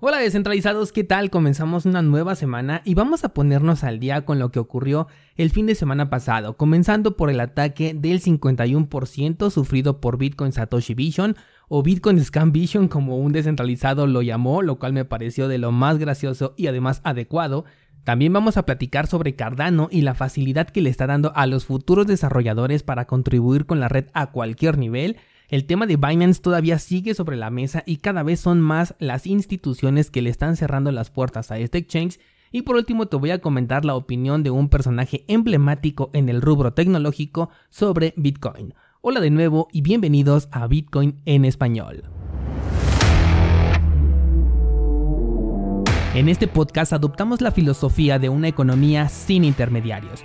Hola descentralizados, ¿qué tal? Comenzamos una nueva semana y vamos a ponernos al día con lo que ocurrió el fin de semana pasado, comenzando por el ataque del 51% sufrido por Bitcoin Satoshi Vision o Bitcoin Scam Vision como un descentralizado lo llamó, lo cual me pareció de lo más gracioso y además adecuado. También vamos a platicar sobre Cardano y la facilidad que le está dando a los futuros desarrolladores para contribuir con la red a cualquier nivel el tema de Binance todavía sigue sobre la mesa y cada vez son más las instituciones que le están cerrando las puertas a este exchange. Y por último te voy a comentar la opinión de un personaje emblemático en el rubro tecnológico sobre Bitcoin. Hola de nuevo y bienvenidos a Bitcoin en español. En este podcast adoptamos la filosofía de una economía sin intermediarios,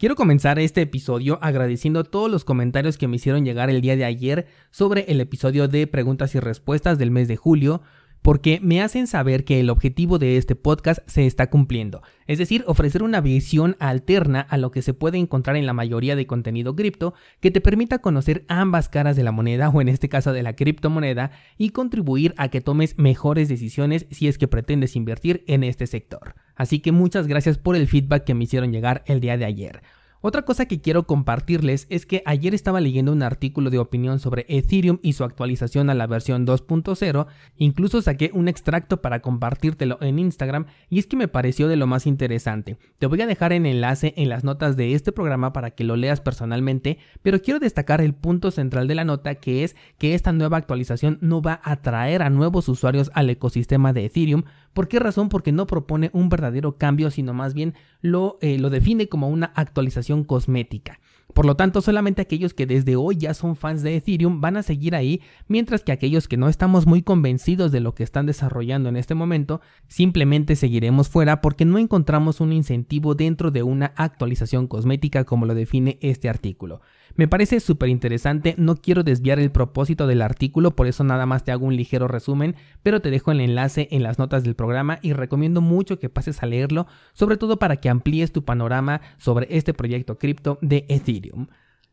Quiero comenzar este episodio agradeciendo todos los comentarios que me hicieron llegar el día de ayer sobre el episodio de preguntas y respuestas del mes de julio porque me hacen saber que el objetivo de este podcast se está cumpliendo, es decir, ofrecer una visión alterna a lo que se puede encontrar en la mayoría de contenido cripto que te permita conocer ambas caras de la moneda o en este caso de la criptomoneda y contribuir a que tomes mejores decisiones si es que pretendes invertir en este sector. Así que muchas gracias por el feedback que me hicieron llegar el día de ayer. Otra cosa que quiero compartirles es que ayer estaba leyendo un artículo de opinión sobre Ethereum y su actualización a la versión 2.0, incluso saqué un extracto para compartírtelo en Instagram y es que me pareció de lo más interesante. Te voy a dejar el enlace en las notas de este programa para que lo leas personalmente, pero quiero destacar el punto central de la nota que es que esta nueva actualización no va a traer a nuevos usuarios al ecosistema de Ethereum. ¿Por qué razón? Porque no propone un verdadero cambio, sino más bien lo, eh, lo define como una actualización cosmética. Por lo tanto, solamente aquellos que desde hoy ya son fans de Ethereum van a seguir ahí, mientras que aquellos que no estamos muy convencidos de lo que están desarrollando en este momento, simplemente seguiremos fuera porque no encontramos un incentivo dentro de una actualización cosmética como lo define este artículo. Me parece súper interesante, no quiero desviar el propósito del artículo, por eso nada más te hago un ligero resumen, pero te dejo el enlace en las notas del programa y recomiendo mucho que pases a leerlo, sobre todo para que amplíes tu panorama sobre este proyecto cripto de Ethereum.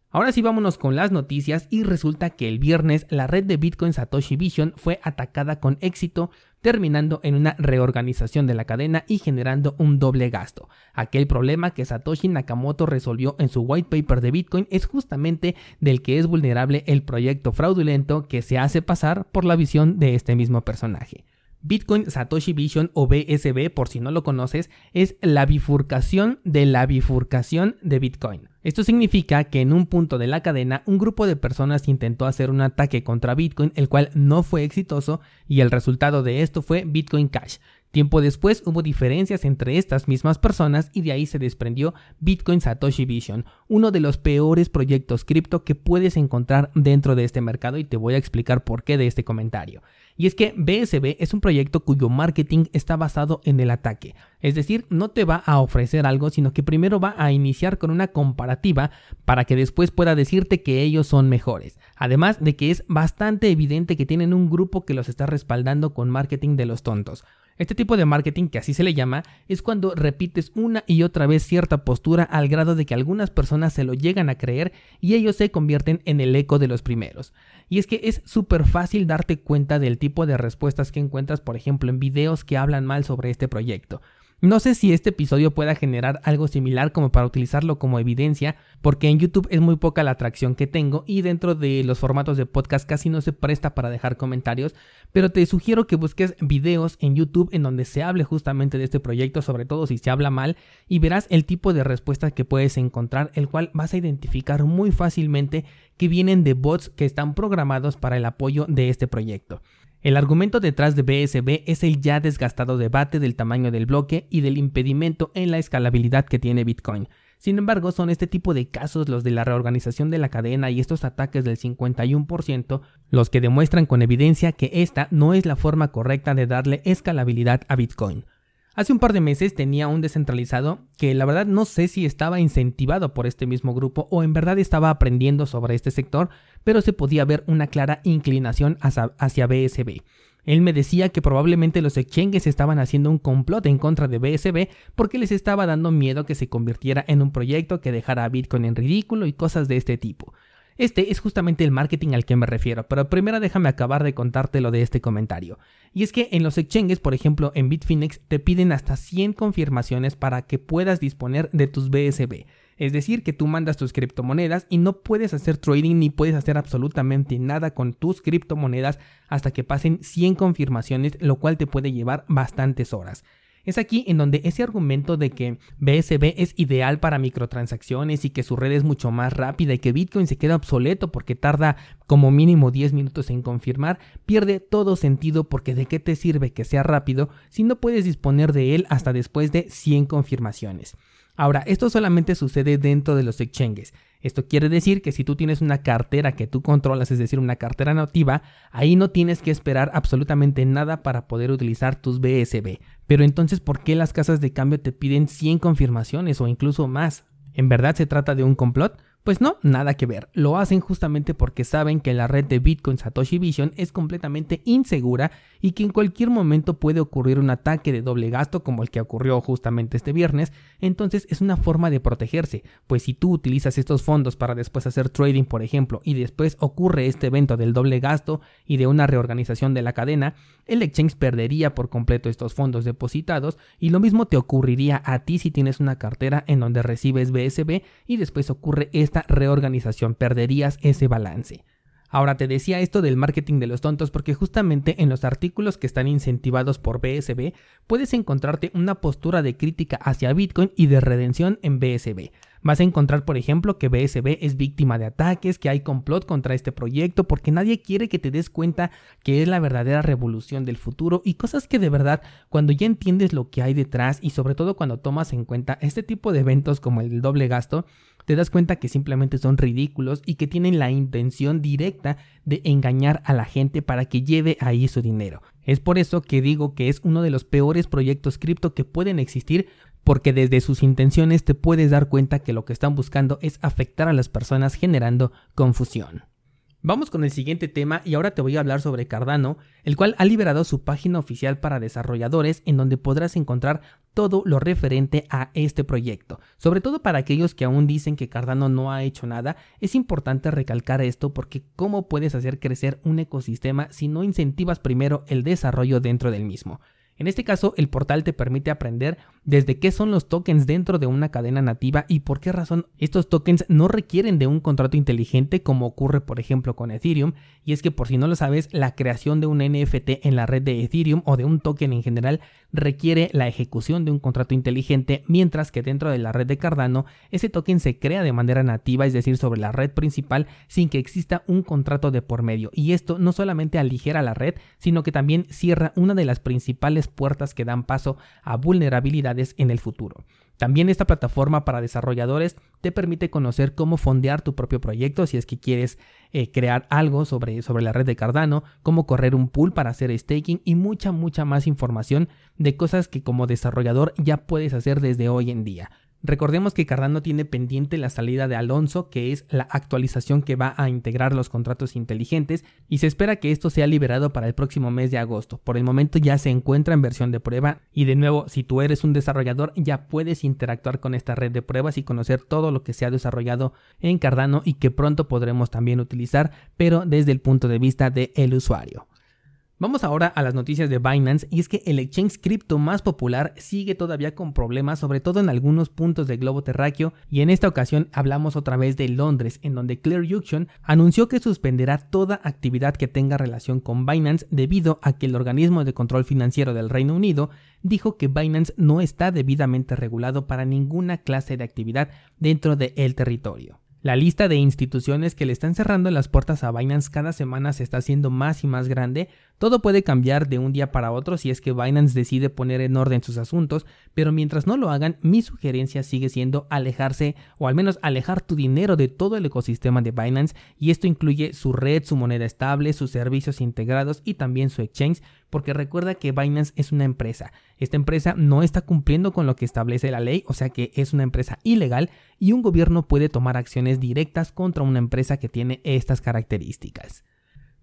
Ahora sí vámonos con las noticias y resulta que el viernes la red de Bitcoin Satoshi Vision fue atacada con éxito, terminando en una reorganización de la cadena y generando un doble gasto. Aquel problema que Satoshi Nakamoto resolvió en su white paper de Bitcoin es justamente del que es vulnerable el proyecto fraudulento que se hace pasar por la visión de este mismo personaje. Bitcoin Satoshi Vision o BSB, por si no lo conoces, es la bifurcación de la bifurcación de Bitcoin. Esto significa que en un punto de la cadena un grupo de personas intentó hacer un ataque contra Bitcoin, el cual no fue exitoso y el resultado de esto fue Bitcoin Cash. Tiempo después hubo diferencias entre estas mismas personas y de ahí se desprendió Bitcoin Satoshi Vision, uno de los peores proyectos cripto que puedes encontrar dentro de este mercado y te voy a explicar por qué de este comentario. Y es que BSB es un proyecto cuyo marketing está basado en el ataque. Es decir, no te va a ofrecer algo, sino que primero va a iniciar con una comparativa para que después pueda decirte que ellos son mejores. Además de que es bastante evidente que tienen un grupo que los está respaldando con marketing de los tontos. Este tipo de marketing, que así se le llama, es cuando repites una y otra vez cierta postura al grado de que algunas personas se lo llegan a creer y ellos se convierten en el eco de los primeros. Y es que es súper fácil darte cuenta del tipo de respuestas que encuentras, por ejemplo, en videos que hablan mal sobre este proyecto. No sé si este episodio pueda generar algo similar como para utilizarlo como evidencia, porque en YouTube es muy poca la atracción que tengo y dentro de los formatos de podcast casi no se presta para dejar comentarios, pero te sugiero que busques videos en YouTube en donde se hable justamente de este proyecto, sobre todo si se habla mal, y verás el tipo de respuestas que puedes encontrar, el cual vas a identificar muy fácilmente que vienen de bots que están programados para el apoyo de este proyecto. El argumento detrás de BSB es el ya desgastado debate del tamaño del bloque y del impedimento en la escalabilidad que tiene Bitcoin. Sin embargo, son este tipo de casos los de la reorganización de la cadena y estos ataques del 51% los que demuestran con evidencia que esta no es la forma correcta de darle escalabilidad a Bitcoin. Hace un par de meses tenía un descentralizado que la verdad no sé si estaba incentivado por este mismo grupo o en verdad estaba aprendiendo sobre este sector, pero se podía ver una clara inclinación hacia, BSB. Él me decía que probablemente los exchanges estaban haciendo un complot en contra de BSB porque les estaba dando miedo que se convirtiera en un proyecto que dejara a Bitcoin en ridículo y cosas de este tipo. Este es justamente el marketing al que me refiero, pero primero déjame acabar de contarte lo de este comentario. Y es que en los exchanges, por ejemplo en Bitfinex, te piden hasta 100 confirmaciones para que puedas disponer de tus BSB. Es decir, que tú mandas tus criptomonedas y no puedes hacer trading ni puedes hacer absolutamente nada con tus criptomonedas hasta que pasen 100 confirmaciones, lo cual te puede llevar bastantes horas. Es aquí en donde ese argumento de que BSB es ideal para microtransacciones y que su red es mucho más rápida y que Bitcoin se queda obsoleto porque tarda como mínimo 10 minutos en confirmar, pierde todo sentido porque de qué te sirve que sea rápido si no puedes disponer de él hasta después de 100 confirmaciones. Ahora, esto solamente sucede dentro de los exchanges. Esto quiere decir que si tú tienes una cartera que tú controlas, es decir, una cartera nativa, ahí no tienes que esperar absolutamente nada para poder utilizar tus BSB. Pero entonces, ¿por qué las casas de cambio te piden 100 confirmaciones o incluso más? ¿En verdad se trata de un complot? Pues no, nada que ver. Lo hacen justamente porque saben que la red de Bitcoin Satoshi Vision es completamente insegura y que en cualquier momento puede ocurrir un ataque de doble gasto como el que ocurrió justamente este viernes. Entonces es una forma de protegerse, pues si tú utilizas estos fondos para después hacer trading, por ejemplo, y después ocurre este evento del doble gasto y de una reorganización de la cadena, el exchange perdería por completo estos fondos depositados y lo mismo te ocurriría a ti si tienes una cartera en donde recibes BSB y después ocurre esta reorganización, perderías ese balance. Ahora te decía esto del marketing de los tontos porque justamente en los artículos que están incentivados por BSB puedes encontrarte una postura de crítica hacia Bitcoin y de redención en BSB. Vas a encontrar, por ejemplo, que BSB es víctima de ataques, que hay complot contra este proyecto, porque nadie quiere que te des cuenta que es la verdadera revolución del futuro y cosas que de verdad, cuando ya entiendes lo que hay detrás y sobre todo cuando tomas en cuenta este tipo de eventos como el doble gasto, te das cuenta que simplemente son ridículos y que tienen la intención directa de engañar a la gente para que lleve ahí su dinero. Es por eso que digo que es uno de los peores proyectos cripto que pueden existir porque desde sus intenciones te puedes dar cuenta que lo que están buscando es afectar a las personas generando confusión. Vamos con el siguiente tema y ahora te voy a hablar sobre Cardano, el cual ha liberado su página oficial para desarrolladores en donde podrás encontrar todo lo referente a este proyecto. Sobre todo para aquellos que aún dicen que Cardano no ha hecho nada, es importante recalcar esto porque cómo puedes hacer crecer un ecosistema si no incentivas primero el desarrollo dentro del mismo. En este caso, el portal te permite aprender desde qué son los tokens dentro de una cadena nativa y por qué razón estos tokens no requieren de un contrato inteligente como ocurre por ejemplo con Ethereum. Y es que por si no lo sabes, la creación de un NFT en la red de Ethereum o de un token en general requiere la ejecución de un contrato inteligente, mientras que dentro de la red de Cardano ese token se crea de manera nativa, es decir, sobre la red principal sin que exista un contrato de por medio. Y esto no solamente aligera la red, sino que también cierra una de las principales puertas que dan paso a vulnerabilidades en el futuro. También esta plataforma para desarrolladores te permite conocer cómo fondear tu propio proyecto si es que quieres eh, crear algo sobre, sobre la red de Cardano, cómo correr un pool para hacer staking y mucha, mucha más información de cosas que como desarrollador ya puedes hacer desde hoy en día. Recordemos que Cardano tiene pendiente la salida de Alonso, que es la actualización que va a integrar los contratos inteligentes, y se espera que esto sea liberado para el próximo mes de agosto. Por el momento ya se encuentra en versión de prueba, y de nuevo, si tú eres un desarrollador, ya puedes interactuar con esta red de pruebas y conocer todo lo que se ha desarrollado en Cardano y que pronto podremos también utilizar, pero desde el punto de vista del usuario. Vamos ahora a las noticias de Binance y es que el exchange cripto más popular sigue todavía con problemas, sobre todo en algunos puntos del globo terráqueo y en esta ocasión hablamos otra vez de Londres, en donde Clear Junction anunció que suspenderá toda actividad que tenga relación con Binance debido a que el organismo de control financiero del Reino Unido dijo que Binance no está debidamente regulado para ninguna clase de actividad dentro del territorio. La lista de instituciones que le están cerrando las puertas a Binance cada semana se está haciendo más y más grande, Todo puede cambiar de un día para otro si es que Binance decide poner en orden sus asuntos, pero mientras no lo hagan, mi sugerencia sigue siendo alejarse o al menos alejar tu dinero de todo el ecosistema de Binance y esto incluye su red, su moneda estable, sus servicios integrados y también su exchange, porque recuerda que Binance es una empresa. Esta empresa no está cumpliendo con lo que establece la ley, o sea que es una empresa ilegal y un gobierno puede tomar acciones directas contra una empresa que tiene estas características.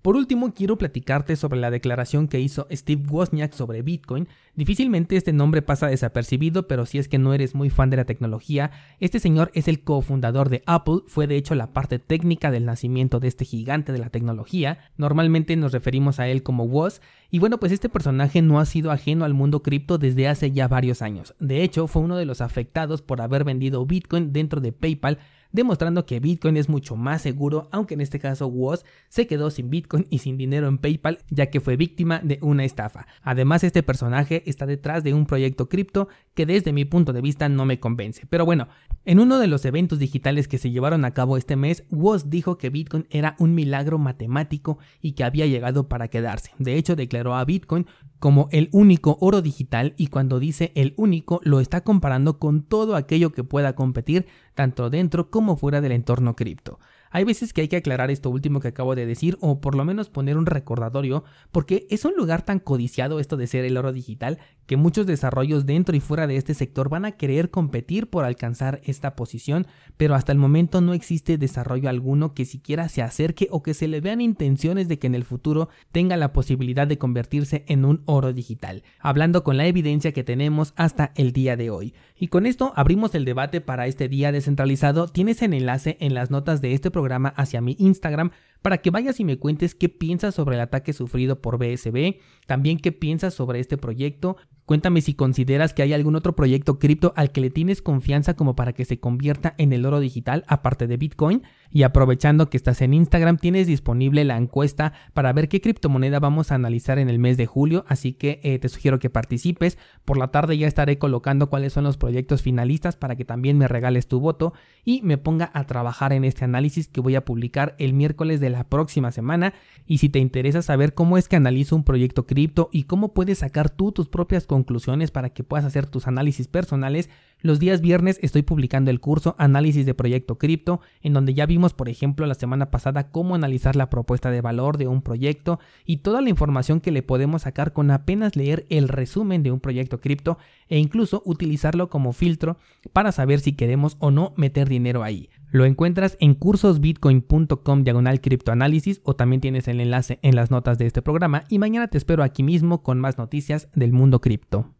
Por último, quiero platicarte sobre la declaración que hizo Steve Wozniak sobre Bitcoin. Difícilmente este nombre pasa desapercibido, pero si es que no eres muy fan de la tecnología, este señor es el cofundador de Apple, fue de hecho la parte técnica del nacimiento de este gigante de la tecnología. Normalmente nos referimos a él como Woz, y bueno, pues este personaje no ha sido ajeno al mundo cripto desde hace ya varios años. De hecho, fue uno de los afectados por haber vendido Bitcoin dentro de PayPal demostrando que Bitcoin es mucho más seguro, aunque en este caso Woz se quedó sin Bitcoin y sin dinero en PayPal ya que fue víctima de una estafa. Además, este personaje está detrás de un proyecto cripto que desde mi punto de vista no me convence. Pero bueno, en uno de los eventos digitales que se llevaron a cabo este mes, Woz dijo que Bitcoin era un milagro matemático y que había llegado para quedarse. De hecho, declaró a Bitcoin como el único oro digital y cuando dice el único lo está comparando con todo aquello que pueda competir tanto dentro como fuera del entorno cripto. Hay veces que hay que aclarar esto último que acabo de decir o por lo menos poner un recordatorio porque es un lugar tan codiciado esto de ser el oro digital que muchos desarrollos dentro y fuera de este sector van a querer competir por alcanzar esta posición, pero hasta el momento no existe desarrollo alguno que siquiera se acerque o que se le vean intenciones de que en el futuro tenga la posibilidad de convertirse en un oro digital, hablando con la evidencia que tenemos hasta el día de hoy. Y con esto abrimos el debate para este día descentralizado. Tienes el enlace en las notas de este programa hacia mi Instagram para que vayas y me cuentes qué piensas sobre el ataque sufrido por BSB, también qué piensas sobre este proyecto. Cuéntame si consideras que hay algún otro proyecto cripto al que le tienes confianza como para que se convierta en el oro digital aparte de Bitcoin. Y aprovechando que estás en Instagram, tienes disponible la encuesta para ver qué criptomoneda vamos a analizar en el mes de julio, así que eh, te sugiero que participes. Por la tarde ya estaré colocando cuáles son los proyectos finalistas para que también me regales tu voto y me ponga a trabajar en este análisis que voy a publicar el miércoles de la próxima semana. Y si te interesa saber cómo es que analizo un proyecto cripto y cómo puedes sacar tú tus propias conclusiones para que puedas hacer tus análisis personales, los días viernes estoy publicando el curso Análisis de Proyecto Cripto, en donde ya vimos, por ejemplo, la semana pasada cómo analizar la propuesta de valor de un proyecto y toda la información que le podemos sacar con apenas leer el resumen de un proyecto cripto e incluso utilizarlo como filtro para saber si queremos o no meter dinero ahí. Lo encuentras en cursosbitcoin.com diagonal criptoanálisis o también tienes el enlace en las notas de este programa y mañana te espero aquí mismo con más noticias del mundo cripto.